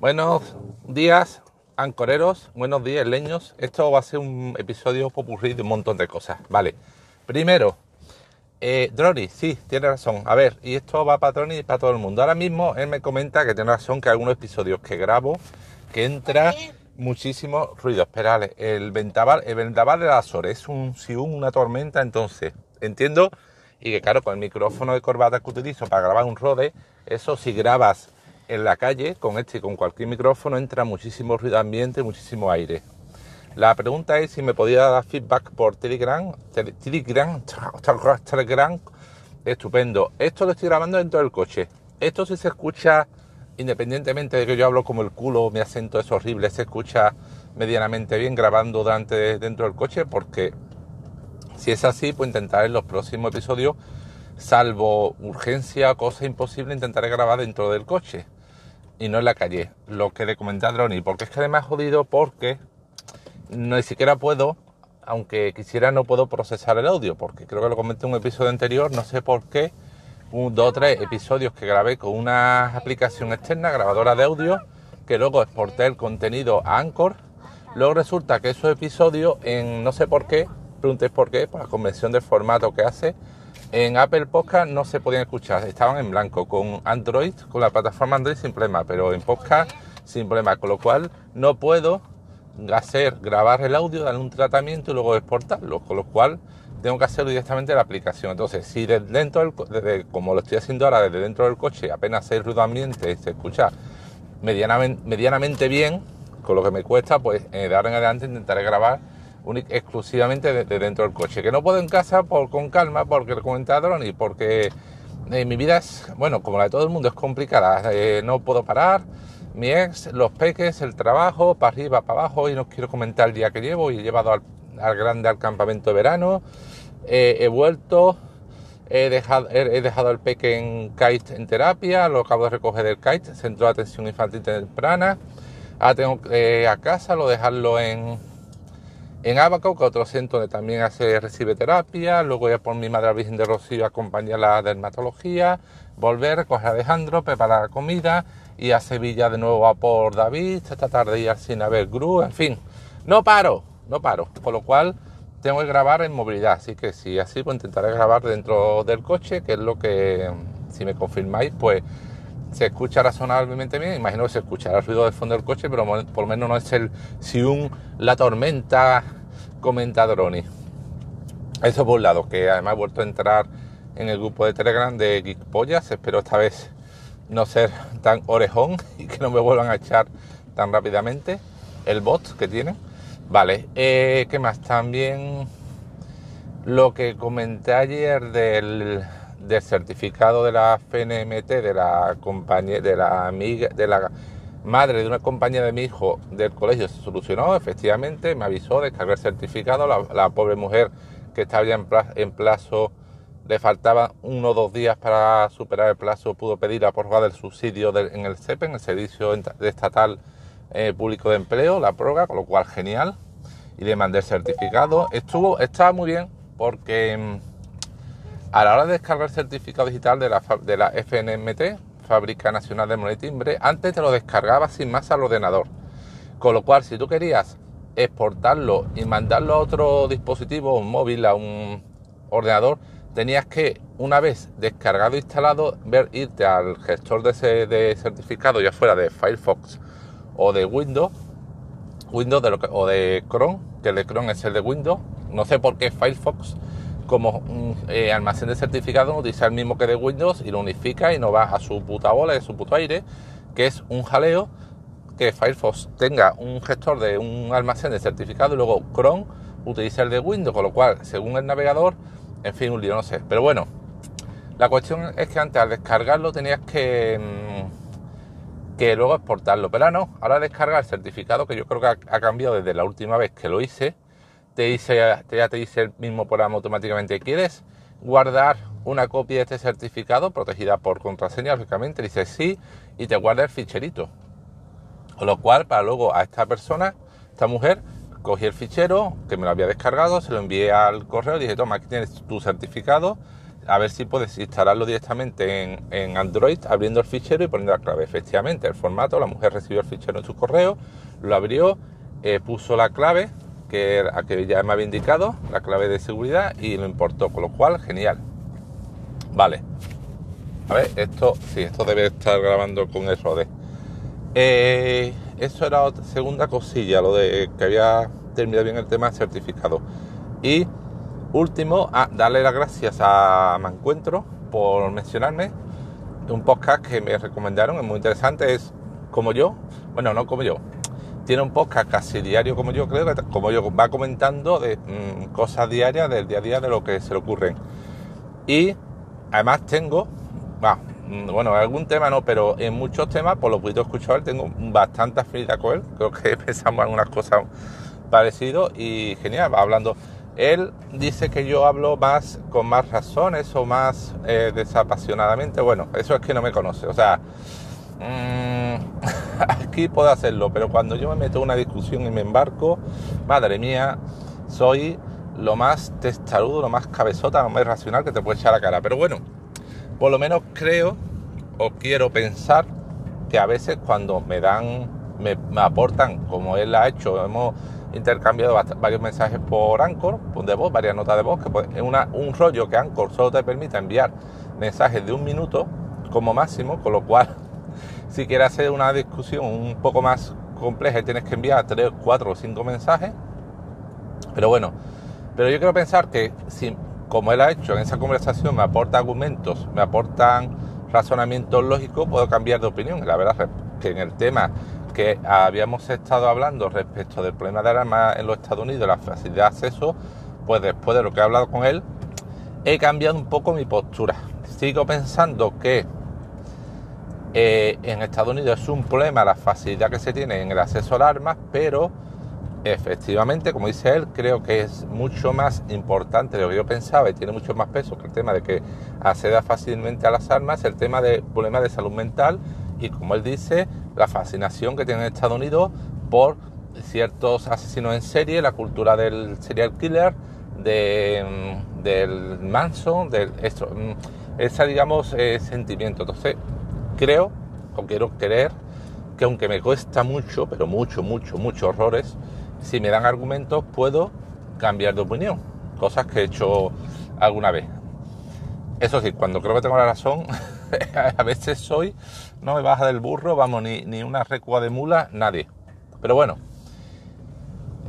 Buenos días, ancoreros. Buenos días, leños. Esto va a ser un episodio popurrí de un montón de cosas. Vale. Primero, eh, Droni, sí, tiene razón. A ver, y esto va para Droni y para todo el mundo. Ahora mismo él me comenta que tiene razón que algunos episodios que grabo que entra muchísimo ruido. Esperale, el ventaval, el ventaval de la Azores es un si una tormenta, entonces entiendo y que claro, con el micrófono de corbata que utilizo para grabar un rode, eso si grabas en la calle con este y con cualquier micrófono entra muchísimo ruido ambiente, muchísimo aire. La pregunta es si me podía dar feedback por Telegram, Telegram, Telegram, estupendo. Esto lo estoy grabando dentro del coche. Esto si se escucha, independientemente de que yo hablo como el culo, mi acento es horrible, se escucha medianamente bien grabando dentro del coche, porque si es así, pues intentaré en los próximos episodios, salvo urgencia, cosa imposible, intentaré grabar dentro del coche y no en la calle. Lo que le comenté a Droni, porque es que además jodido porque no ni siquiera puedo, aunque quisiera no puedo procesar el audio, porque creo que lo comenté en un episodio anterior, no sé por qué, dos o tres episodios que grabé con una aplicación externa, grabadora de audio, que luego exporté el contenido a Anchor. Luego resulta que esos episodios, en no sé por qué, preguntéis por qué, por la convención del formato que hace, en Apple Podcast no se podían escuchar, estaban en blanco, con Android, con la plataforma Android sin problema, pero en podcast sin problema, con lo cual no puedo hacer, grabar el audio, darle un tratamiento y luego exportarlo, con lo cual tengo que hacerlo directamente en la aplicación. Entonces, si desde dentro del, como lo estoy haciendo ahora, desde dentro del coche, apenas hay ruido ambiente se escucha medianamente, medianamente bien, con lo que me cuesta, pues eh, de ahora en adelante intentaré grabar exclusivamente desde dentro del coche. Que no puedo en casa por, con calma porque lo comentaron y porque eh, mi vida es, bueno, como la de todo el mundo, es complicada. Eh, no puedo parar. Mi ex, los peques, el trabajo, para arriba, para abajo, y no quiero comentar el día que llevo. Y he llevado al, grande al campamento de verano. Eh, he vuelto, he dejado, he, dejado al peque en kite en terapia, lo acabo de recoger del kite, centro de atención infantil temprana. Ahora tengo que a casa, lo dejarlo en, en Abaco, que otro centro donde también recibe terapia, luego ya por mi madre Virgen de Rocío acompañar la dermatología, volver, coger a Alejandro, preparar la comida y a Sevilla de nuevo a por David, esta tarde ir sin haber Gru, en fin, no paro, no paro, con lo cual tengo que grabar en movilidad, así que si así pues intentaré grabar dentro del coche, que es lo que, si me confirmáis, pues se escucha razonablemente bien. Imagino que se escuchará el ruido de fondo del coche, pero por lo menos no es el si un la tormenta comenta Droni. Eso por un lado, que además he vuelto a entrar en el grupo de Telegram de Geek Pollas. Espero esta vez no ser tan orejón y que no me vuelvan a echar tan rápidamente el bot que tiene. Vale, eh, ¿qué más? También lo que comenté ayer del del certificado de la FNMT de la compañía, de la amiga, de la madre de una compañía de mi hijo del colegio se solucionó, efectivamente, me avisó, descargué el certificado, la, pobre mujer que estaba ya en plazo, le faltaba uno o dos días para superar el plazo, pudo pedir la prórroga del subsidio en el CEPE, en el Servicio Estatal eh, Público de Empleo, la prórroga, con lo cual genial, y le mandé el certificado. Estuvo, estaba muy bien porque mm, a la hora de descargar el certificado digital de la, FNMT, Fábrica Nacional de Moneda y antes te lo descargabas sin más al ordenador. Con lo cual, si tú querías exportarlo y mandarlo a otro dispositivo, un móvil, a un ordenador, tenías que, una vez descargado e instalado, ver, irte al gestor de, ese, certificado, ya fuera de Firefox o de Windows, Windows o de Chrome, que el de Chrome es el de Windows. No sé por qué Firefox como eh, almacén de certificado utiliza el mismo que de Windows y lo unifica y no va a su puta bola, a su puto aire, que es un jaleo que Firefox tenga un gestor de un almacén de certificado y luego Chrome utiliza el de Windows, con lo cual, según el navegador, en fin, un lío, no sé. Pero bueno, la cuestión es que antes al descargarlo tenías que, mm, que luego exportarlo, pero no, ahora descargar el certificado, que yo creo que ha cambiado desde la última vez que lo hice, te dice, ya te dice el mismo programa automáticamente, ¿quieres guardar una copia de este certificado protegida por contraseña? Lógicamente, dice sí y te guarda el ficherito. Con lo cual, para luego a esta persona, esta mujer, cogí el fichero que me lo había descargado, se lo envié al correo y dije, toma, aquí tienes tu certificado. a ver si puedes instalarlo directamente en, en, Android, abriendo el fichero y poniendo la clave. Efectivamente, el formato, la mujer recibió el fichero en su correo, lo abrió, eh, puso la clave que, a que ya me había indicado, la clave de seguridad, y lo importó, con lo cual, genial. Vale. A ver, esto, sí, esto debe estar grabando con el Rode. Eh, eso era otra, segunda cosilla, lo de que había terminado bien el tema certificado. Y último, ah, darle las gracias a Mancuentro por mencionarme. Un podcast que me recomendaron, es muy interesante, es como yo, bueno, no como yo, tiene un podcast casi diario como yo creo, como yo va comentando de mm, cosas diarias del día a día de lo que se le ocurren. Y además tengo, mm, bueno, algún tema no, pero en muchos temas, por lo que he escuchado, tengo bastante afinidad con él. Creo que pensamos en unas cosas parecidas y genial, va hablando. Él dice que yo hablo más con más razones o más eh, desapasionadamente. Bueno, eso es que no me conoce. O sea, mmm, aquí puedo hacerlo, pero cuando yo me meto en una discusión y me embarco, madre mía, soy lo más testarudo, lo más cabezota, lo más racional que te puede echar la cara. Pero bueno, por lo menos creo o quiero pensar que a veces cuando me dan, me, aportan, como él ha hecho, hemos intercambiado varios mensajes por Anchor, de voz, varias notas de voz, que es una, un rollo que Anchor solo te permite enviar mensajes de un minuto como máximo, con lo cual si quieres hacer una discusión un poco más compleja tienes que enviar 3, 4 o 5 mensajes. Pero bueno, pero yo quiero pensar que si, como él ha hecho en esa conversación, me aporta argumentos, me aportan razonamientos lógicos, puedo cambiar de opinión. La verdad que en el tema que habíamos estado hablando respecto del problema de armas en los Estados Unidos, la facilidad de acceso, pues después de lo que he hablado con él, he cambiado un poco mi postura. Sigo pensando que eh, en Estados Unidos es un problema la facilidad que se tiene en el acceso al armas, pero efectivamente, como dice él, creo que es mucho más importante de lo que yo pensaba y tiene mucho más peso que el tema de que acceda fácilmente a las armas, el tema de problemas de salud mental y, como él dice, la fascinación que tiene Estados Unidos por ciertos asesinos en serie, la cultura del serial killer, mm, del Manson, de esto, mm, ese, digamos, eh, sentimiento. Entonces, creo, o quiero creer, que aunque me cuesta mucho, pero mucho, mucho, muchos horrores, si me dan argumentos puedo cambiar de opinión, cosas que he hecho alguna vez. Eso sí, cuando creo que tengo la razón, a veces soy, no me baja del burro, vamos, ni, ni una recua de mula, nadie. Pero bueno,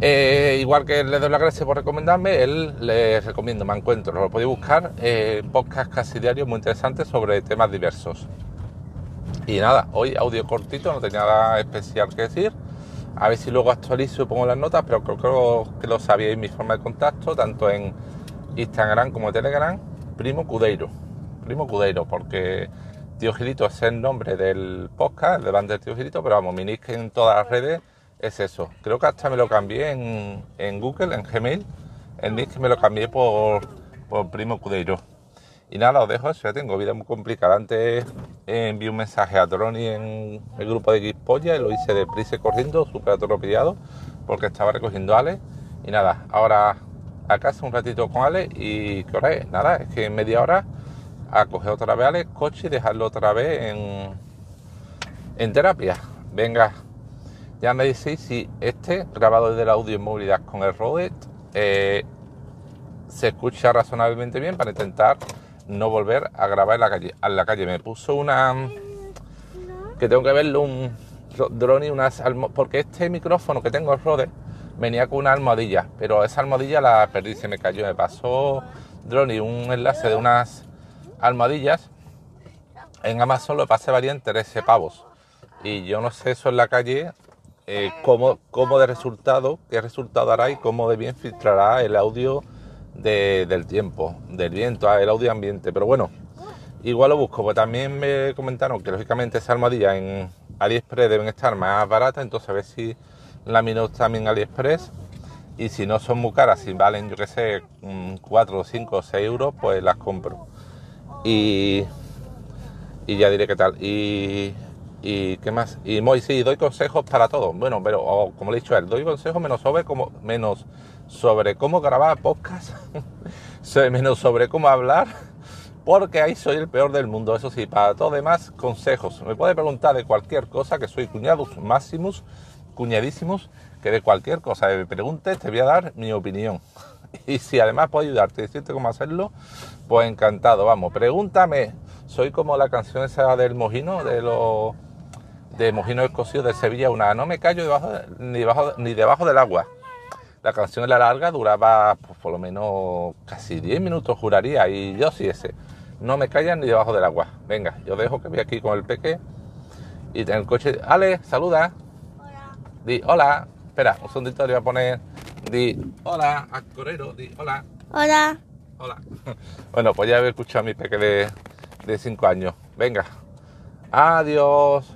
eh, igual que le doy las gracias por recomendarme, él les recomiendo, me encuentro, lo podéis buscar, eh, podcast casi diarios muy interesantes sobre temas diversos. Y nada, hoy audio cortito, no tenía nada especial que decir. A ver si luego actualizo y pongo las notas, pero creo, que lo sabíais mi forma de contacto, tanto en Instagram como en Telegram, Primo Cudeiro. Primo Cudeiro, porque Tío Gilito es el nombre del podcast, de banda del Tío Gilito, pero vamos, mi nick en todas las redes es eso. Creo que hasta me lo cambié en, Google, en Gmail. El nick me lo cambié por, por Primo Cudeiro. Y nada, os dejo ya tengo vida muy complicada. Antes envié un mensaje a Troni en el grupo de Xpolla y lo hice deprisa corriendo, súper atropellado, porque estaba recogiendo a Ale. Y nada, ahora a casa un ratito con Ale y ¿qué hora es? Nada, es que en media hora a coger otra vez Ale, coche y dejarlo otra vez en, en terapia. Venga, ya me decís si este grabado desde el audio en movilidad con el Rode eh, se escucha razonablemente bien para intentar no volver a grabar en la calle. En la calle me puso una que tengo que verlo un drone y unas porque este micrófono que tengo Rode venía con una almohadilla, pero esa almohadilla la perdí, se me cayó, me pasó drone y un enlace de unas almohadillas. En Amazon lo pasé valían 13 pavos. Y yo no sé eso en la calle, eh, cómo, cómo de resultado, qué resultado hará y cómo de bien filtrará el audio del tiempo, del viento, el audio ambiente. Pero bueno, igual lo busco, porque también me comentaron que lógicamente esa almohadilla en AliExpress deben estar más baratas, entonces a ver si la miro también AliExpress. Y si no son muy caras, si valen, yo que sé, 4, 5 o 6 euros, pues las compro. Y, y ya diré qué tal. Y, y qué más. Y muy, sí, doy consejos para todo. Bueno, pero como le he dicho a él, doy consejos menos sobre como menos sobre cómo grabar podcast, menos sobre cómo hablar, porque ahí soy el peor del mundo. Eso sí, para todo demás, consejos. Me puede preguntar de cualquier cosa, que soy cuñados máximos, cuñadísimos, que de cualquier cosa me preguntes te voy a dar mi opinión. Y si además puedo ayudarte y decirte cómo hacerlo, pues encantado. Vamos, pregúntame. Soy como la canción esa del Mojino, de los de Mojino Escocio de Sevilla, una no me callo debajo ni, debajo, ni debajo del agua. La canción era larga, duraba pues, por lo menos casi 10 minutos, juraría, y yo sí ese. No me callan ni debajo del agua. Venga, yo dejo que voy aquí con el peque y en el coche. Ale, saluda. Hola. Di hola. Espera, un segundito le voy a poner. Di hola, Corero. Di hola. Hola. Hola. Bueno, pues ya he escuchado a mi peque de 5 años. Venga. Adiós.